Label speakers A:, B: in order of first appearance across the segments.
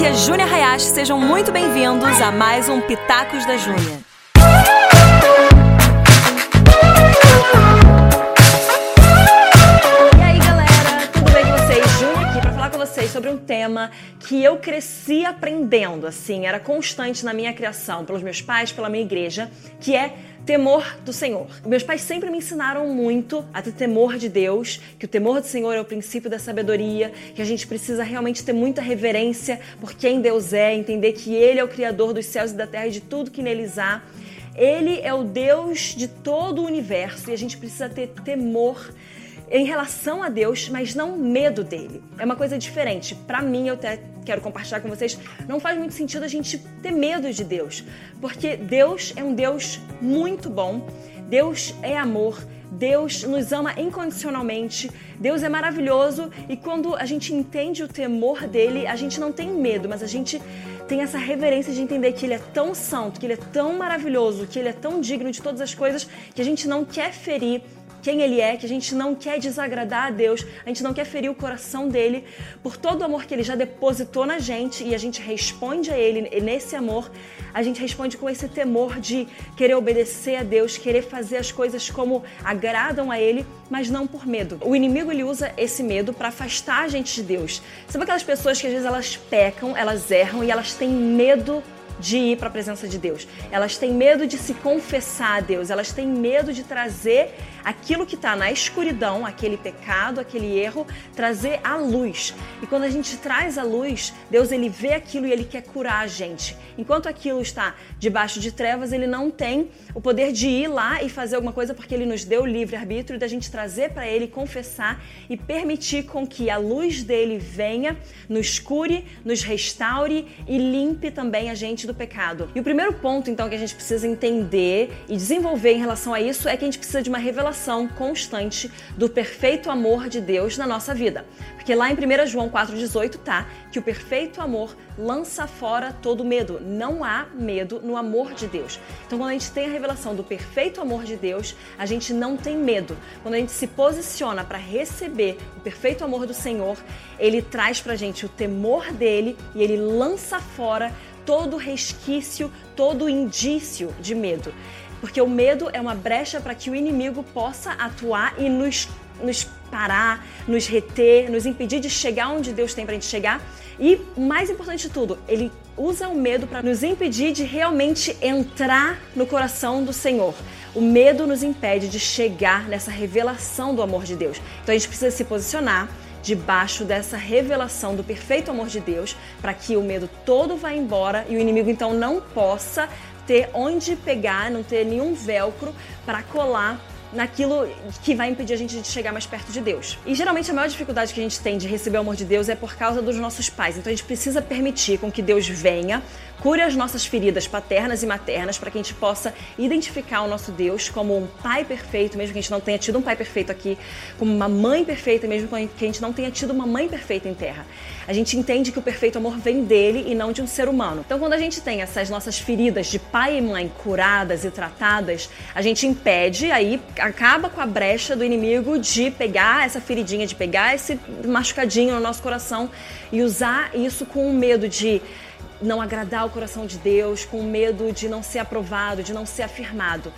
A: aqui é Júnia Hayashi, sejam muito bem-vindos a mais um Pitacos da Júnia. E aí galera, tudo bem com vocês? Júnia aqui para falar com vocês sobre um tema que eu cresci aprendendo, assim, era constante na minha criação, pelos meus pais, pela minha igreja, que é temor do Senhor. Meus pais sempre me ensinaram muito a ter temor de Deus, que o temor do Senhor é o princípio da sabedoria, que a gente precisa realmente ter muita reverência por quem Deus é, entender que Ele é o Criador dos céus e da terra e de tudo que neles há. Ele é o Deus de todo o universo e a gente precisa ter temor em relação a Deus, mas não medo dele. É uma coisa diferente. Para mim, eu até quero compartilhar com vocês, não faz muito sentido a gente ter medo de Deus, porque Deus é um Deus muito bom. Deus é amor. Deus nos ama incondicionalmente, Deus é maravilhoso e quando a gente entende o temor dele, a gente não tem medo, mas a gente tem essa reverência de entender que ele é tão santo, que ele é tão maravilhoso, que ele é tão digno de todas as coisas, que a gente não quer ferir quem ele é, que a gente não quer desagradar a Deus, a gente não quer ferir o coração dele, por todo o amor que ele já depositou na gente e a gente responde a ele e nesse amor, a gente responde com esse temor de querer obedecer a Deus, querer fazer as coisas como agradam a ele, mas não por medo. O inimigo ele usa esse medo para afastar a gente de Deus. Sabe aquelas pessoas que às vezes elas pecam, elas erram e elas têm medo de ir para a presença de Deus. Elas têm medo de se confessar a Deus, elas têm medo de trazer aquilo que está na escuridão, aquele pecado, aquele erro, trazer à luz. E quando a gente traz à luz, Deus ele vê aquilo e ele quer curar a gente. Enquanto aquilo está debaixo de trevas, ele não tem o poder de ir lá e fazer alguma coisa porque ele nos deu o livre arbítrio da gente trazer para ele, confessar e permitir com que a luz dele venha, nos cure, nos restaure e limpe também a gente do pecado. E o primeiro ponto, então, que a gente precisa entender e desenvolver em relação a isso é que a gente precisa de uma revelação constante do perfeito amor de Deus na nossa vida. Porque lá em 1 João 4,18 tá que o perfeito amor lança fora todo medo. Não há medo no amor de Deus. Então, quando a gente tem a revelação do perfeito amor de Deus, a gente não tem medo. Quando a gente se posiciona para receber o perfeito amor do Senhor, ele traz pra gente o temor dele e ele lança fora todo resquício, todo indício de medo. Porque o medo é uma brecha para que o inimigo possa atuar e nos, nos parar, nos reter, nos impedir de chegar onde Deus tem para gente chegar. E mais importante de tudo, ele usa o medo para nos impedir de realmente entrar no coração do Senhor. O medo nos impede de chegar nessa revelação do amor de Deus. Então a gente precisa se posicionar debaixo dessa revelação do perfeito amor de Deus, para que o medo todo vá embora e o inimigo então não possa ter onde pegar, não ter nenhum velcro para colar naquilo que vai impedir a gente de chegar mais perto de Deus. E geralmente a maior dificuldade que a gente tem de receber o amor de Deus é por causa dos nossos pais. Então a gente precisa permitir com que Deus venha, cure as nossas feridas paternas e maternas para que a gente possa identificar o nosso Deus como um pai perfeito, mesmo que a gente não tenha tido um pai perfeito aqui, como uma mãe perfeita, mesmo que a gente não tenha tido uma mãe perfeita em terra. A gente entende que o perfeito amor vem dele e não de um ser humano. Então quando a gente tem essas nossas feridas de pai e mãe curadas e tratadas, a gente impede aí acaba com a brecha do inimigo de pegar essa feridinha, de pegar esse machucadinho no nosso coração e usar isso com o medo de não agradar o coração de Deus, com medo de não ser aprovado, de não ser afirmado.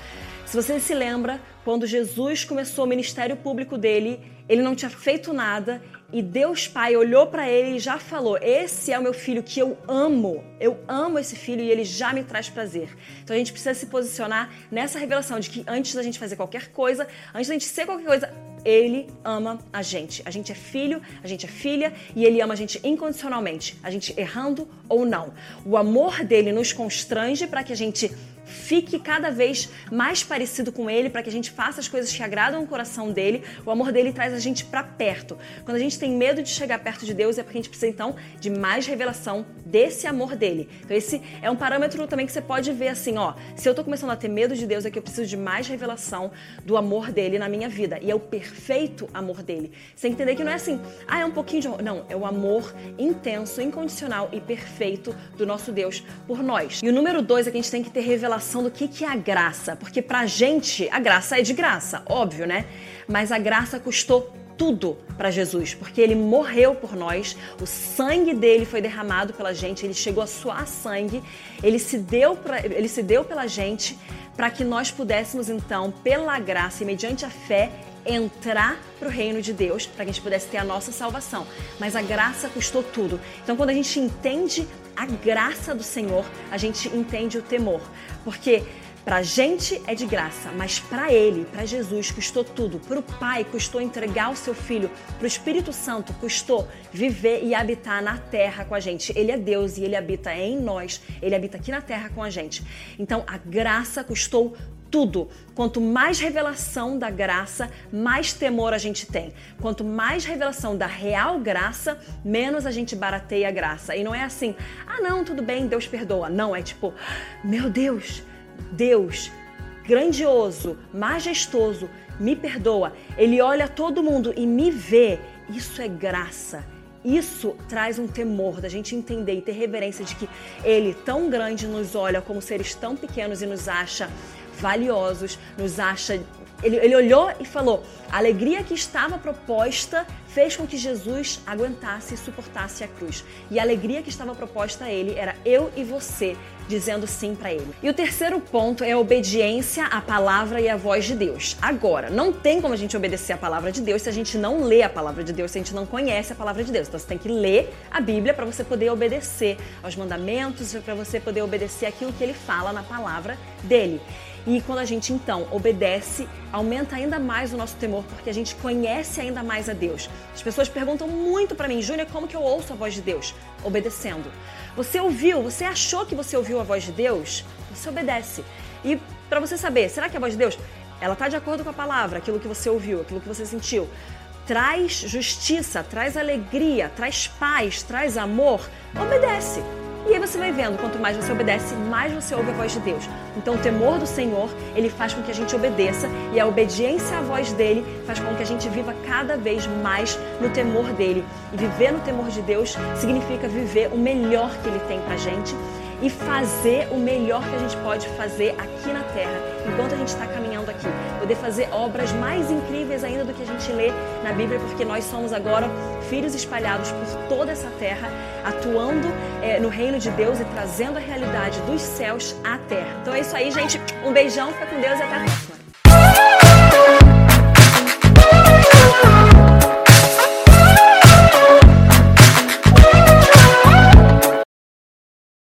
A: Se você se lembra, quando Jesus começou o ministério público dele, ele não tinha feito nada e Deus Pai olhou para ele e já falou: Esse é o meu filho que eu amo. Eu amo esse filho e ele já me traz prazer. Então a gente precisa se posicionar nessa revelação de que antes da gente fazer qualquer coisa, antes da gente ser qualquer coisa, ele ama a gente. A gente é filho, a gente é filha e ele ama a gente incondicionalmente, a gente errando ou não. O amor dele nos constrange para que a gente fique cada vez mais parecido com ele, para que a gente faça as coisas que agradam o coração dele. O amor dele traz a gente para perto. Quando a gente tem medo de chegar perto de Deus, é porque a gente precisa então de mais revelação desse amor dele. Então esse é um parâmetro também que você pode ver assim, ó, se eu tô começando a ter medo de Deus, é que eu preciso de mais revelação do amor dele na minha vida. E é o perfeito amor dele. Você tem que entender que não é assim, ah, é um pouquinho de amor. Não, é o amor intenso, incondicional e perfeito do nosso Deus por nós. E o número dois é que a gente tem que ter revelação do que, que é a graça. Porque pra gente, a graça é de graça, óbvio, né? Mas a graça custou tudo para Jesus, porque ele morreu por nós, o sangue dele foi derramado pela gente, ele chegou a suar sangue, ele se deu, pra, ele se deu pela gente para que nós pudéssemos então, pela graça e mediante a fé, entrar para o reino de Deus, para que a gente pudesse ter a nossa salvação. Mas a graça custou tudo. Então, quando a gente entende a graça do Senhor, a gente entende o temor. Porque para a gente é de graça, mas para Ele, para Jesus, custou tudo. Para o Pai, custou entregar o seu Filho. Para o Espírito Santo, custou viver e habitar na terra com a gente. Ele é Deus e Ele habita em nós. Ele habita aqui na terra com a gente. Então, a graça custou tudo. Quanto mais revelação da graça, mais temor a gente tem. Quanto mais revelação da real graça, menos a gente barateia a graça. E não é assim, ah, não, tudo bem, Deus perdoa. Não, é tipo, meu Deus, Deus, grandioso, majestoso, me perdoa. Ele olha todo mundo e me vê. Isso é graça. Isso traz um temor da gente entender e ter reverência de que Ele, tão grande, nos olha como seres tão pequenos e nos acha valiosos, nos acha. Ele, ele olhou e falou: a alegria que estava proposta fez com que Jesus aguentasse e suportasse a cruz. E a alegria que estava proposta a ele era eu e você dizendo sim para ele. E o terceiro ponto é a obediência à palavra e à voz de Deus. Agora, não tem como a gente obedecer a palavra de Deus se a gente não lê a palavra de Deus, se a gente não conhece a palavra de Deus. Então você tem que ler a Bíblia para você poder obedecer aos mandamentos, para você poder obedecer aquilo que ele fala na palavra dele. E quando a gente então obedece, aumenta ainda mais o nosso temor, porque a gente conhece ainda mais a Deus. As pessoas perguntam muito para mim, Júnior, como que eu ouço a voz de Deus? Obedecendo. Você ouviu, você achou que você ouviu a voz de Deus? Você obedece. E para você saber, será que a voz de Deus, ela está de acordo com a palavra, aquilo que você ouviu, aquilo que você sentiu? Traz justiça, traz alegria, traz paz, traz amor? Obedece. E aí você vai vendo, quanto mais você obedece, mais você ouve a voz de Deus. Então o temor do Senhor, ele faz com que a gente obedeça e a obediência à voz dele faz com que a gente viva cada vez mais no temor dele. E viver no temor de Deus significa viver o melhor que ele tem pra gente e fazer o melhor que a gente pode fazer aqui na Terra, enquanto a gente está caminhando aqui. Poder fazer obras mais incríveis ainda do que a gente lê na Bíblia, porque nós somos agora filhos espalhados por toda essa terra, atuando é, no reino de Deus e trazendo a realidade dos céus à terra. Então é isso aí, gente. Um beijão, fica com Deus e até a próxima.